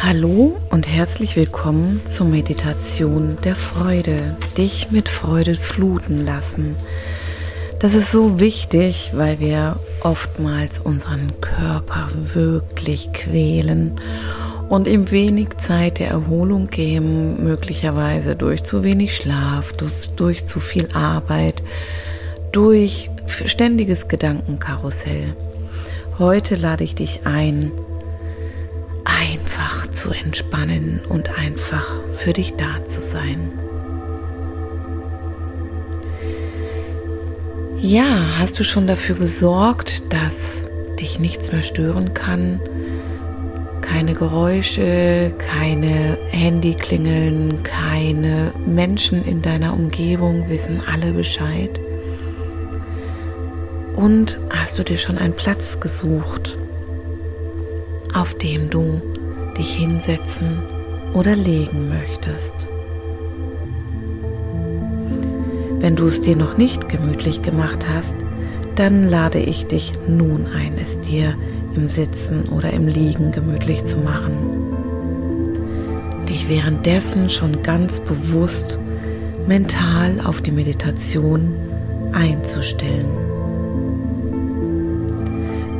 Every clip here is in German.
Hallo und herzlich willkommen zur Meditation der Freude. Dich mit Freude fluten lassen. Das ist so wichtig, weil wir oftmals unseren Körper wirklich quälen und ihm wenig Zeit der Erholung geben, möglicherweise durch zu wenig Schlaf, durch, durch zu viel Arbeit, durch ständiges Gedankenkarussell. Heute lade ich dich ein, einfach zu entspannen und einfach für dich da zu sein. Ja, hast du schon dafür gesorgt, dass dich nichts mehr stören kann? Keine Geräusche, keine Handyklingeln, keine Menschen in deiner Umgebung wissen alle Bescheid. Und hast du dir schon einen Platz gesucht, auf dem du dich hinsetzen oder legen möchtest. Wenn du es dir noch nicht gemütlich gemacht hast, dann lade ich dich nun ein, es dir im Sitzen oder im Liegen gemütlich zu machen. Dich währenddessen schon ganz bewusst mental auf die Meditation einzustellen.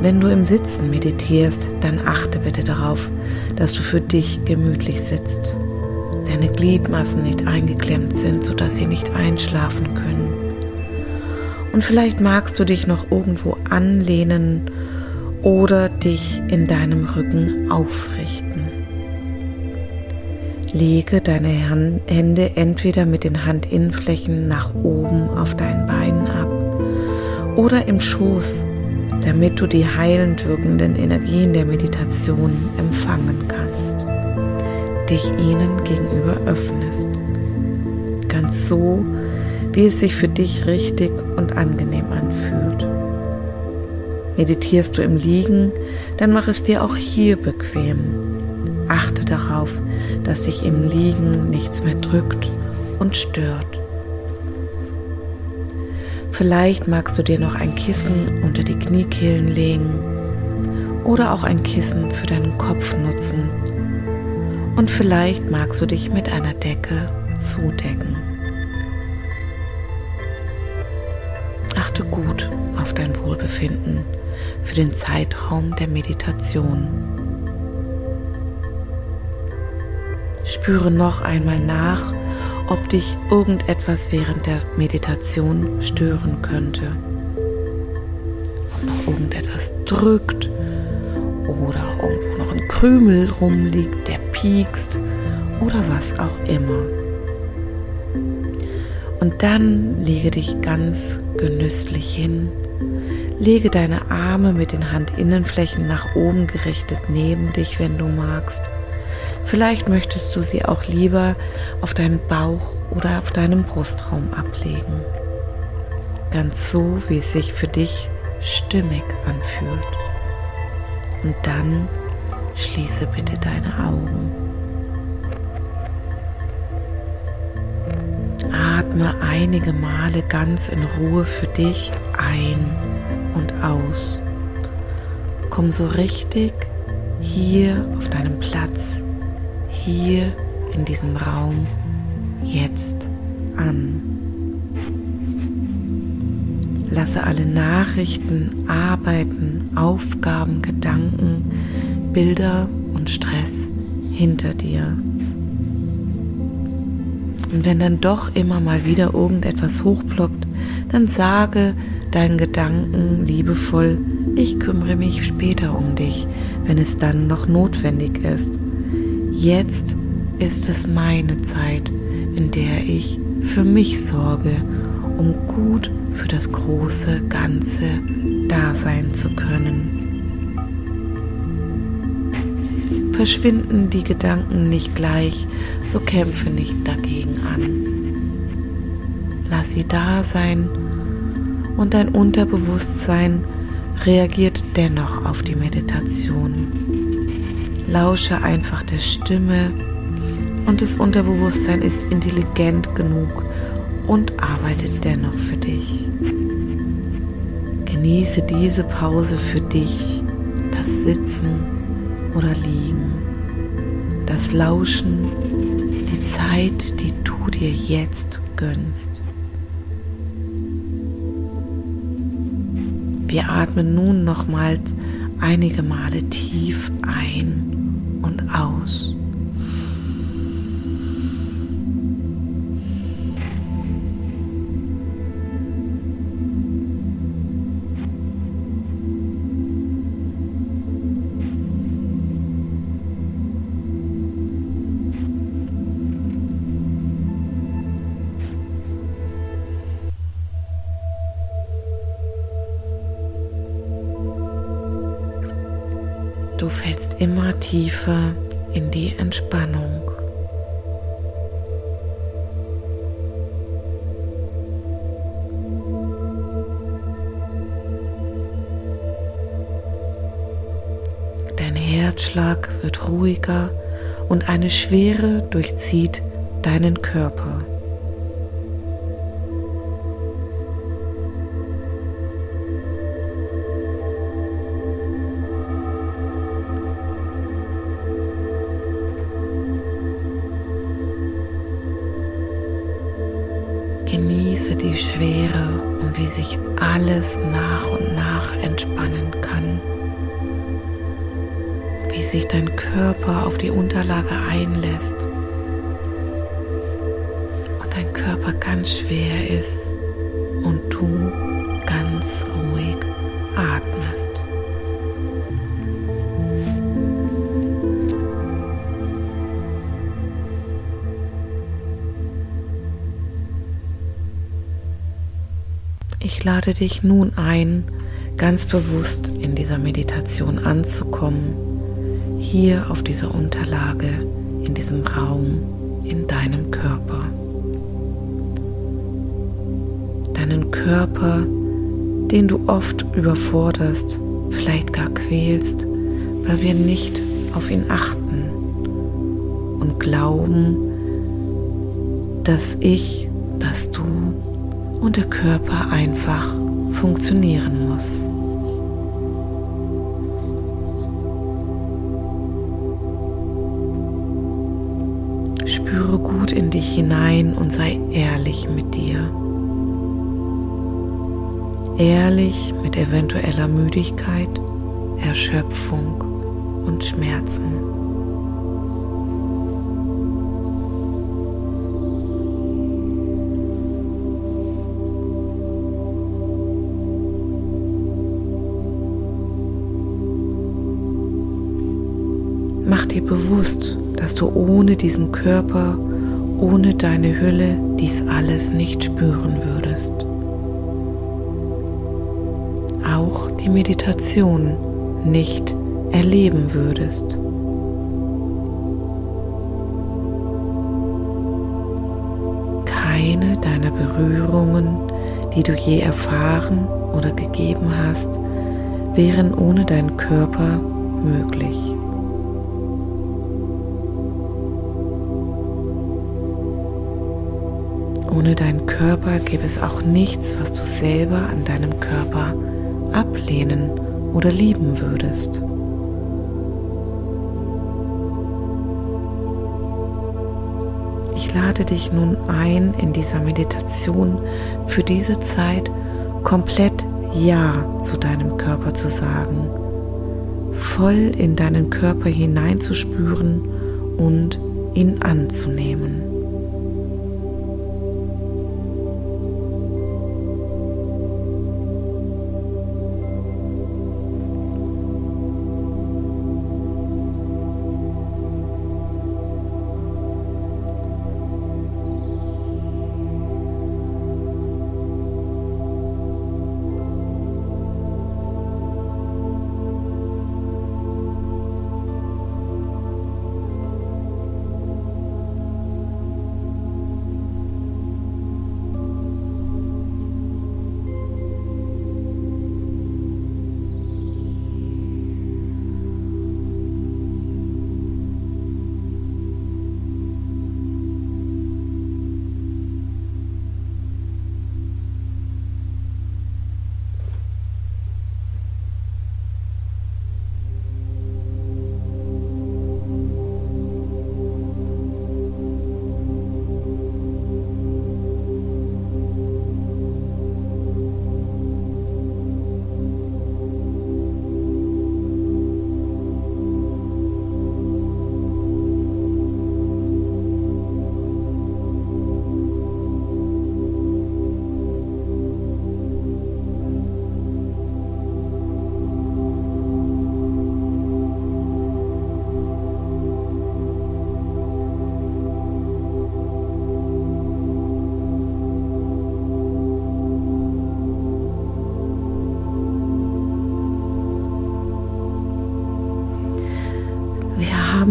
Wenn du im Sitzen meditierst, dann achte bitte darauf, dass du für dich gemütlich sitzt. Deine Gliedmaßen nicht eingeklemmt sind, sodass sie nicht einschlafen können. Und vielleicht magst du dich noch irgendwo anlehnen oder dich in deinem Rücken aufrichten. Lege deine Hände entweder mit den Handinnenflächen nach oben auf deinen Beinen ab oder im Schoß damit du die heilend wirkenden Energien der Meditation empfangen kannst, dich ihnen gegenüber öffnest. Ganz so, wie es sich für dich richtig und angenehm anfühlt. Meditierst du im Liegen, dann mach es dir auch hier bequem. Achte darauf, dass dich im Liegen nichts mehr drückt und stört. Vielleicht magst du dir noch ein Kissen unter die Kniekehlen legen oder auch ein Kissen für deinen Kopf nutzen. Und vielleicht magst du dich mit einer Decke zudecken. Achte gut auf dein Wohlbefinden für den Zeitraum der Meditation. Spüre noch einmal nach, ob dich irgendetwas während der Meditation stören könnte. Ob noch irgendetwas drückt oder irgendwo noch ein Krümel rumliegt, der piekst oder was auch immer. Und dann lege dich ganz genüsslich hin. Lege deine Arme mit den Handinnenflächen nach oben gerichtet neben dich, wenn du magst. Vielleicht möchtest du sie auch lieber auf deinen Bauch oder auf deinem Brustraum ablegen. Ganz so, wie es sich für dich stimmig anfühlt. Und dann schließe bitte deine Augen. Atme einige Male ganz in Ruhe für dich ein und aus. Komm so richtig hier auf deinem Platz hier in diesem Raum jetzt an. Lasse alle Nachrichten, Arbeiten, Aufgaben, Gedanken, Bilder und Stress hinter dir. Und wenn dann doch immer mal wieder irgendetwas hochploppt, dann sage deinen Gedanken liebevoll, ich kümmere mich später um dich, wenn es dann noch notwendig ist. Jetzt ist es meine Zeit, in der ich für mich sorge, um gut für das große Ganze da sein zu können. Verschwinden die Gedanken nicht gleich, so kämpfe nicht dagegen an. Lass sie da sein und dein Unterbewusstsein reagiert dennoch auf die Meditation. Lausche einfach der Stimme und das Unterbewusstsein ist intelligent genug und arbeitet dennoch für dich. Genieße diese Pause für dich, das Sitzen oder Liegen. das Lauschen, die Zeit, die du dir jetzt gönnst. Wir atmen nun nochmals einige Male tief ein aus. Du fällst immer tiefer in die Entspannung. Dein Herzschlag wird ruhiger und eine Schwere durchzieht deinen Körper. Schwere und wie sich alles nach und nach entspannen kann. Wie sich dein Körper auf die Unterlage einlässt und dein Körper ganz schwer ist und du ganz ruhig atmest. Ich lade dich nun ein, ganz bewusst in dieser Meditation anzukommen, hier auf dieser Unterlage, in diesem Raum, in deinem Körper. Deinen Körper, den du oft überforderst, vielleicht gar quälst, weil wir nicht auf ihn achten und glauben, dass ich, dass du und der Körper einfach funktionieren muss. Spüre gut in dich hinein und sei ehrlich mit dir. Ehrlich mit eventueller Müdigkeit, Erschöpfung und Schmerzen. Bewusst, dass du ohne diesen Körper, ohne deine Hülle dies alles nicht spüren würdest. Auch die Meditation nicht erleben würdest. Keine deiner Berührungen, die du je erfahren oder gegeben hast, wären ohne deinen Körper möglich. Ohne deinen Körper gäbe es auch nichts, was du selber an deinem Körper ablehnen oder lieben würdest. Ich lade dich nun ein, in dieser Meditation für diese Zeit komplett Ja zu deinem Körper zu sagen, voll in deinen Körper hineinzuspüren und ihn anzunehmen.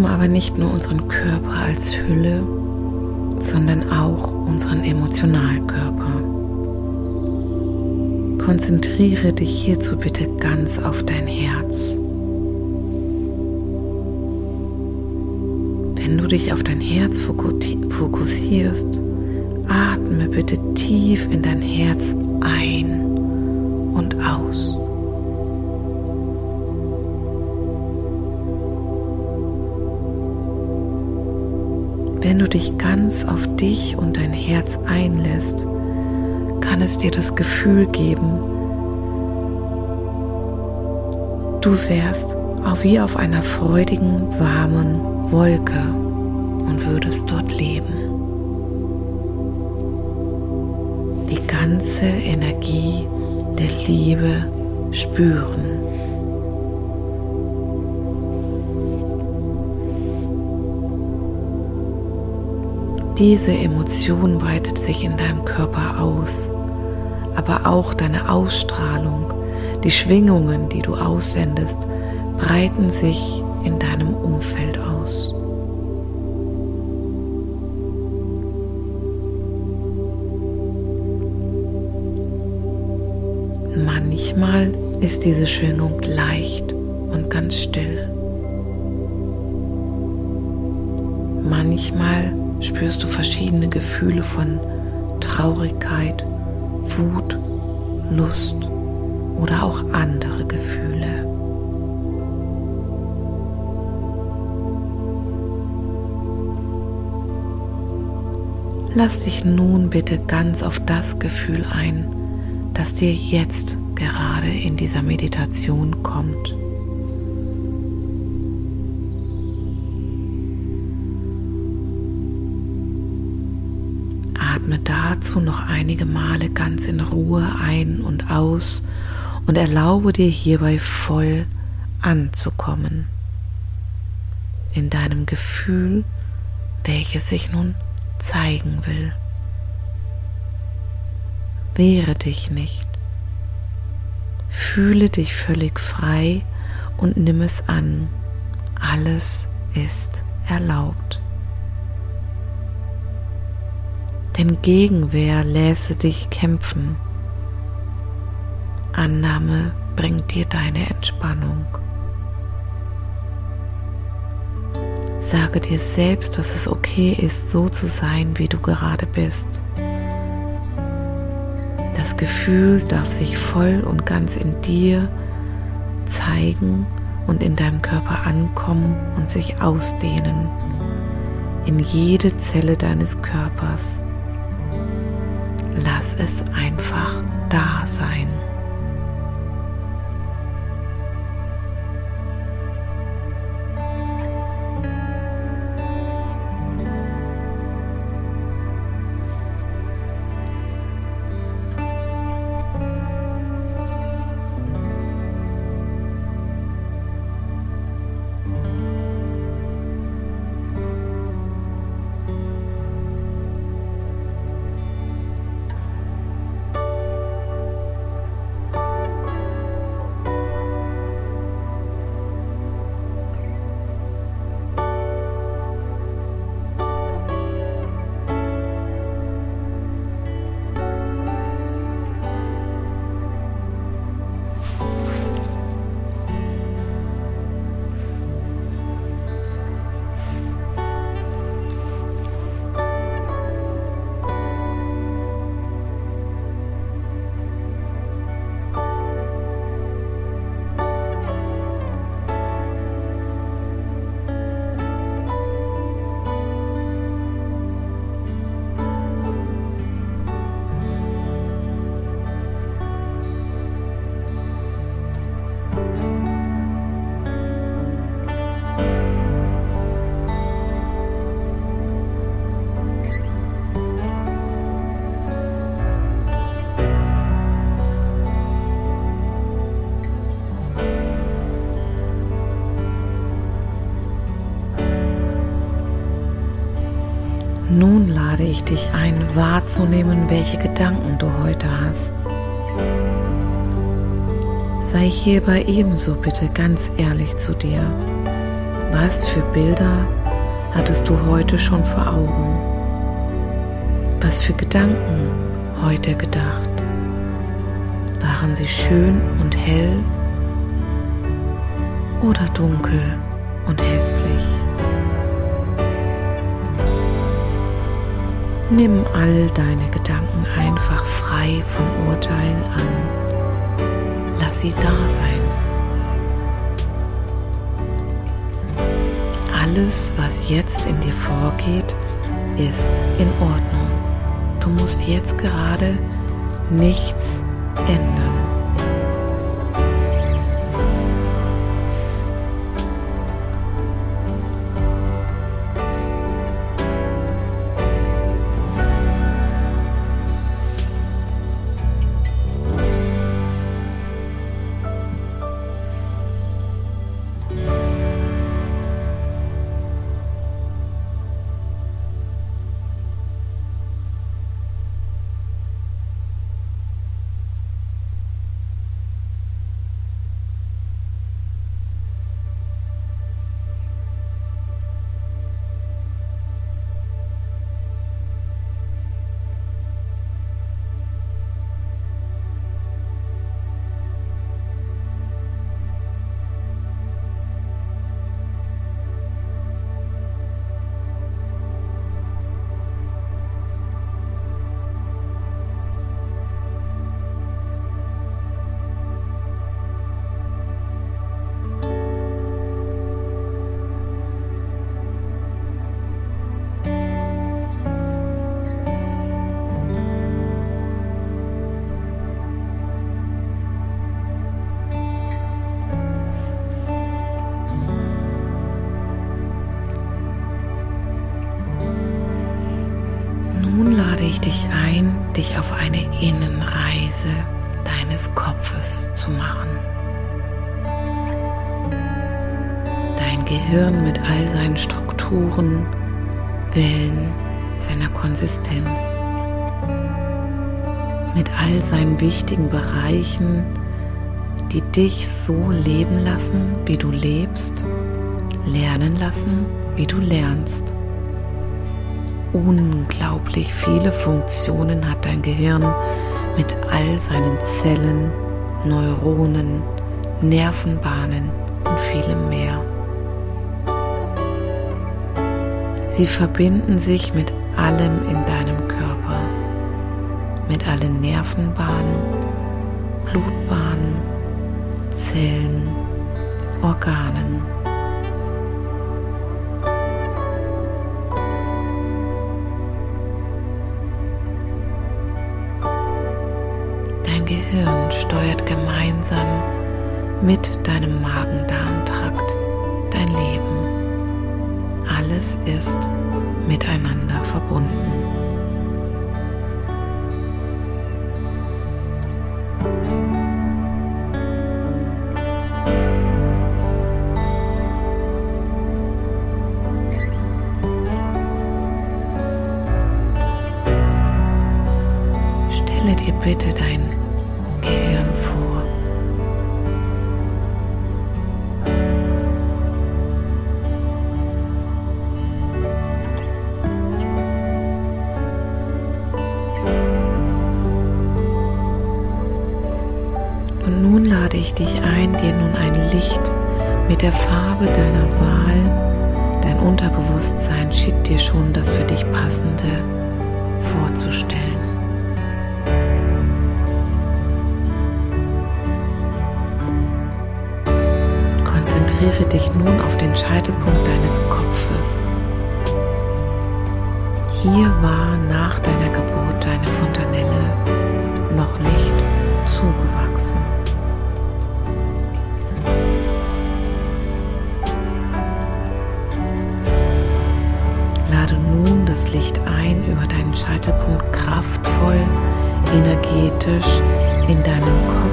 Haben aber nicht nur unseren Körper als Hülle, sondern auch unseren Emotionalkörper. Konzentriere dich hierzu bitte ganz auf dein Herz. Wenn du dich auf dein Herz fokussierst, atme bitte tief in dein Herz ein und aus. Wenn du dich ganz auf dich und dein Herz einlässt, kann es dir das Gefühl geben, du wärst auch wie auf einer freudigen, warmen Wolke und würdest dort leben. Die ganze Energie der Liebe spüren. Diese Emotion weitet sich in deinem Körper aus, aber auch deine Ausstrahlung, die Schwingungen, die du aussendest, breiten sich in deinem Umfeld aus. Manchmal ist diese Schwingung leicht und ganz still. Manchmal spürst du verschiedene Gefühle von Traurigkeit, Wut, Lust oder auch andere Gefühle. Lass dich nun bitte ganz auf das Gefühl ein, das dir jetzt gerade in dieser Meditation kommt. Atme dazu noch einige Male ganz in Ruhe ein und aus und erlaube dir hierbei voll anzukommen in deinem Gefühl, welches sich nun zeigen will. Wehre dich nicht. Fühle dich völlig frei und nimm es an. Alles ist erlaubt. Denn Gegenwehr lässe dich kämpfen. Annahme bringt dir deine Entspannung. Sage dir selbst, dass es okay ist, so zu sein, wie du gerade bist. Das Gefühl darf sich voll und ganz in dir zeigen und in deinem Körper ankommen und sich ausdehnen in jede Zelle deines Körpers. Lass es einfach da sein. Ich dich ein, wahrzunehmen, welche Gedanken du heute hast. Sei hierbei ebenso bitte ganz ehrlich zu dir. Was für Bilder hattest du heute schon vor Augen? Was für Gedanken heute gedacht? Waren sie schön und hell oder dunkel und hässlich? Nimm all deine Gedanken einfach frei von Urteilen an. Lass sie da sein. Alles, was jetzt in dir vorgeht, ist in Ordnung. Du musst jetzt gerade nichts ändern. Gehirn mit all seinen Strukturen, Wellen, seiner Konsistenz, mit all seinen wichtigen Bereichen, die dich so leben lassen, wie du lebst, lernen lassen, wie du lernst unglaublich viele Funktionen hat dein Gehirn mit all seinen Zellen, Neuronen, Nervenbahnen und vielem mehr. Sie verbinden sich mit allem in deinem Körper, mit allen Nervenbahnen, Blutbahnen, Zellen, Organen. Gehirn steuert gemeinsam mit deinem Magen-Darm-Trakt dein Leben. Alles ist miteinander verbunden. Stelle dir bitte dein energetisch in deinem Kopf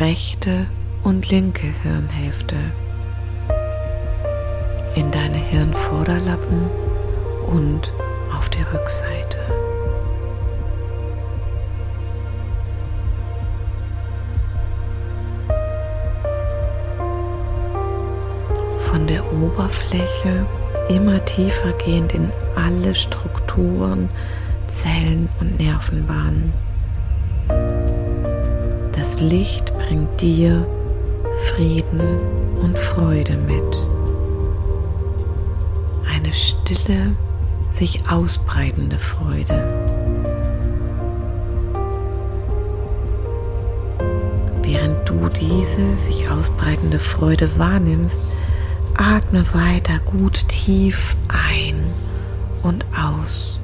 rechte und linke Hirnhälfte, in deine Hirnvorderlappen und auf die Rückseite. Von der Oberfläche immer tiefer gehend in alle Strukturen, Zellen und Nervenbahnen. Das Licht bringt dir Frieden und Freude mit. Eine stille, sich ausbreitende Freude. Während du diese sich ausbreitende Freude wahrnimmst, atme weiter gut tief ein und aus.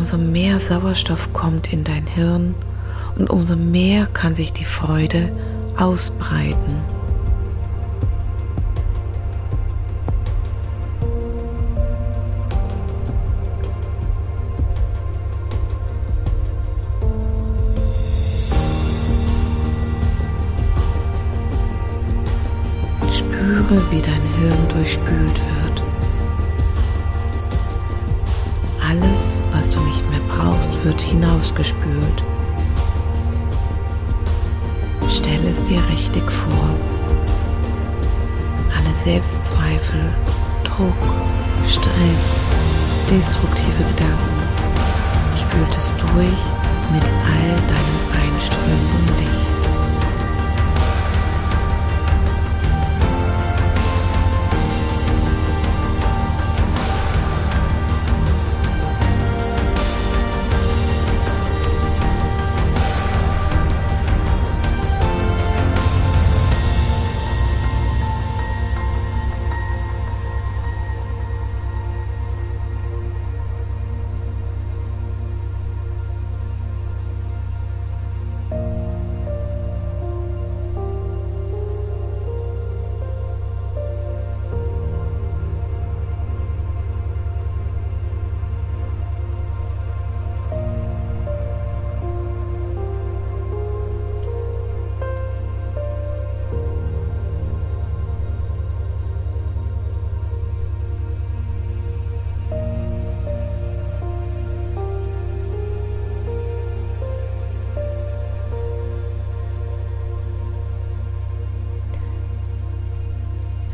Umso mehr Sauerstoff kommt in dein Hirn und umso mehr kann sich die Freude ausbreiten. Spüre, wie dein Hirn durchspült brauchst, wird hinausgespült. Stell es dir richtig vor. Alle Selbstzweifel, Druck, Stress, destruktive Gedanken spült es durch mit all deinem einströmenden Licht.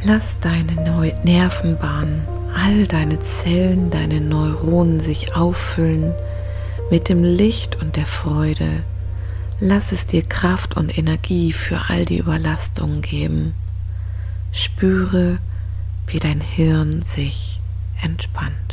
Lass deine Nervenbahn, all deine Zellen, deine Neuronen sich auffüllen mit dem Licht und der Freude. Lass es dir Kraft und Energie für all die Überlastungen geben. Spüre, wie dein Hirn sich entspannt.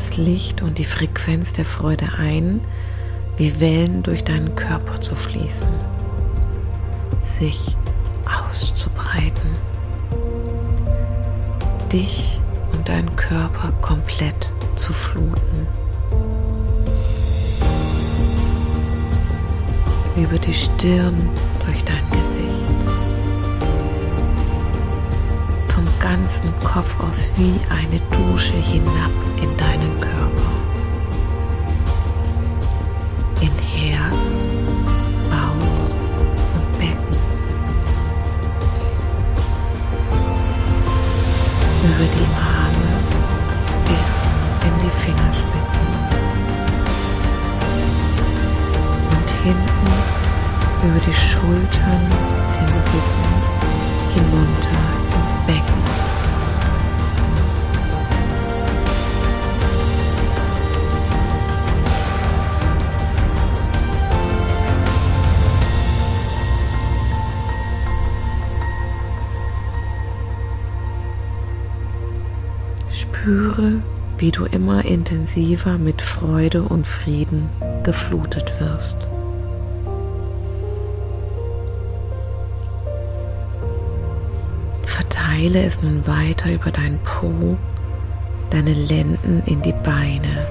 Das Licht und die Frequenz der Freude ein, wie Wellen durch deinen Körper zu fließen, sich auszubreiten, dich und deinen Körper komplett zu fluten. Über die Stirn, durch dein Gesicht ganzen Kopf aus wie eine Dusche hinab in deinen Körper. In Herz, Bauch und Becken. Über die Arme bis in die Fingerspitzen. hinten über die Schultern, Spüre, wie du immer intensiver mit Freude und Frieden geflutet wirst. Verteile es nun weiter über deinen Po, deine Lenden in die Beine,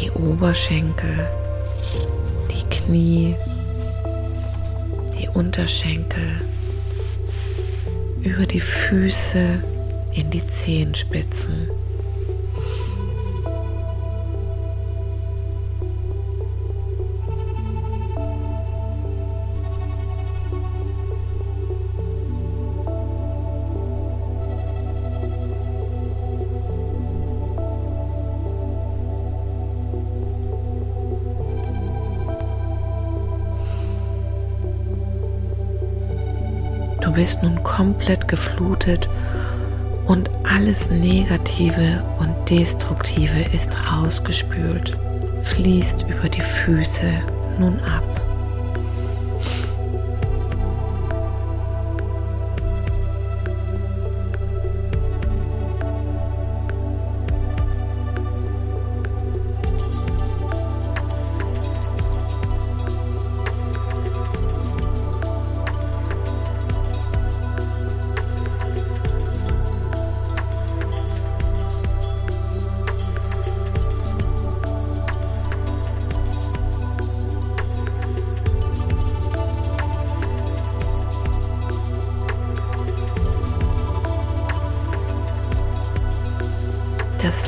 die Oberschenkel, die Knie, die Unterschenkel, über die Füße in die Zehenspitzen. Bist nun komplett geflutet und alles Negative und Destruktive ist rausgespült, fließt über die Füße nun ab.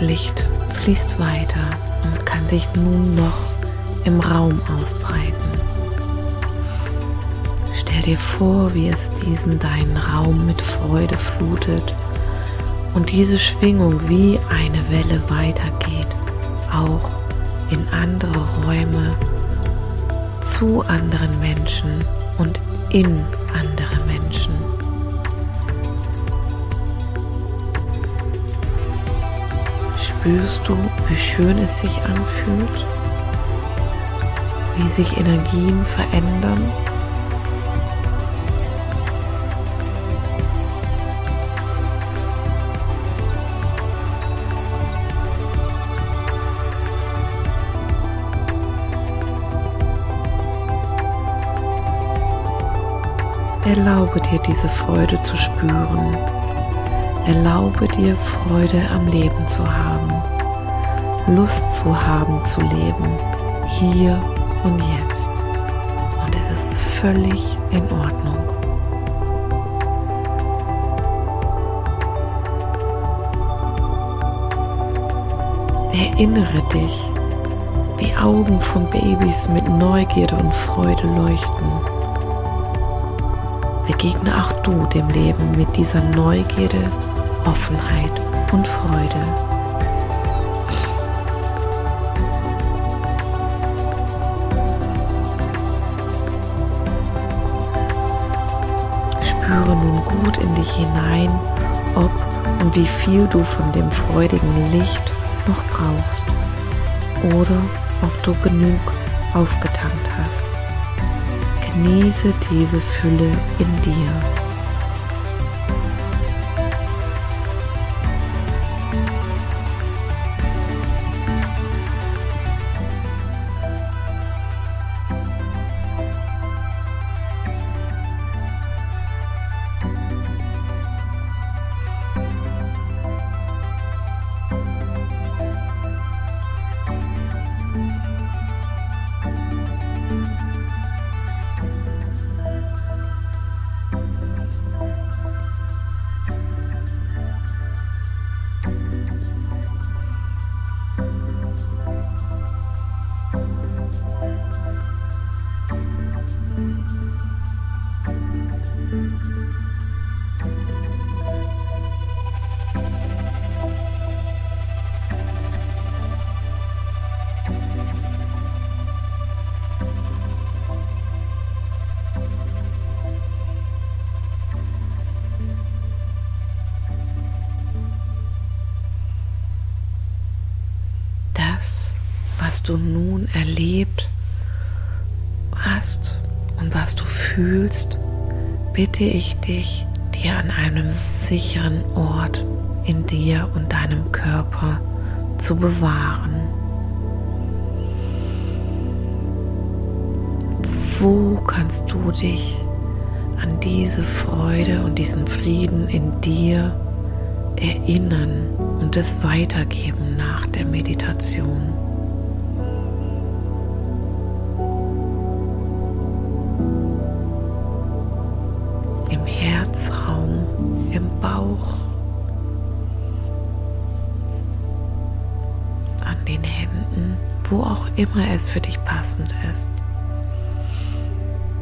Licht fließt weiter und kann sich nun noch im Raum ausbreiten. Stell dir vor, wie es diesen deinen Raum mit Freude flutet und diese Schwingung wie eine Welle weitergeht, auch in andere Räume, zu anderen Menschen und in andere Menschen. Spürst du, wie schön es sich anfühlt? Wie sich Energien verändern? Erlaube dir diese Freude zu spüren Erlaube dir Freude am Leben zu haben, Lust zu haben zu leben, hier und jetzt. Und es ist völlig in Ordnung. Erinnere dich, wie Augen von Babys mit Neugierde und Freude leuchten begegne auch du dem Leben mit dieser Neugierde Offenheit und Freude. Spüre nun gut in dich hinein, ob und wie viel du von dem freudigen Licht noch brauchst oder ob du genug aufgetankt hast. Genieße diese Fülle in dir. Du nun erlebt hast und was du fühlst, bitte ich dich, dir an einem sicheren Ort in dir und deinem Körper zu bewahren. Wo kannst du dich an diese Freude und diesen Frieden in dir erinnern und es weitergeben nach der Meditation? Immer es für dich passend ist.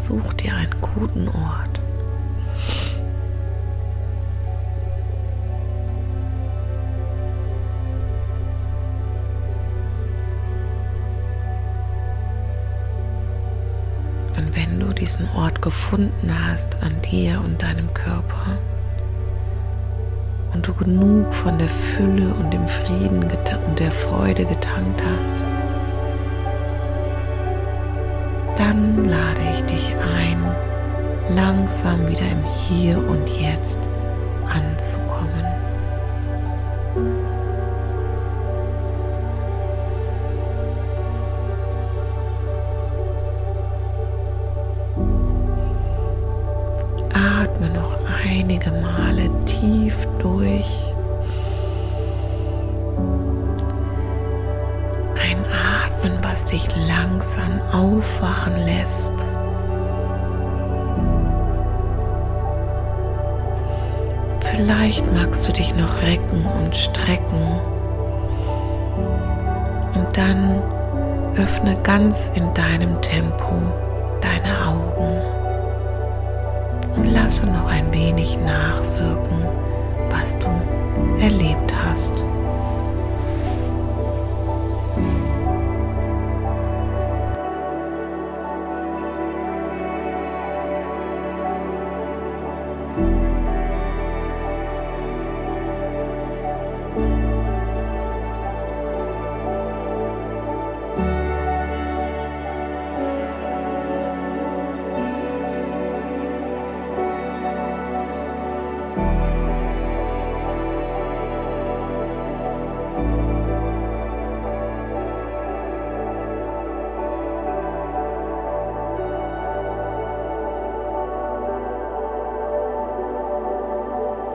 Such dir einen guten Ort. Und wenn du diesen Ort gefunden hast an dir und deinem Körper und du genug von der Fülle und dem Frieden und der Freude getankt hast, dann lade ich dich ein, langsam wieder im Hier und Jetzt anzukommen. Vielleicht magst du dich noch recken und strecken und dann öffne ganz in deinem Tempo deine Augen und lasse noch ein wenig nachwirken, was du erlebt hast.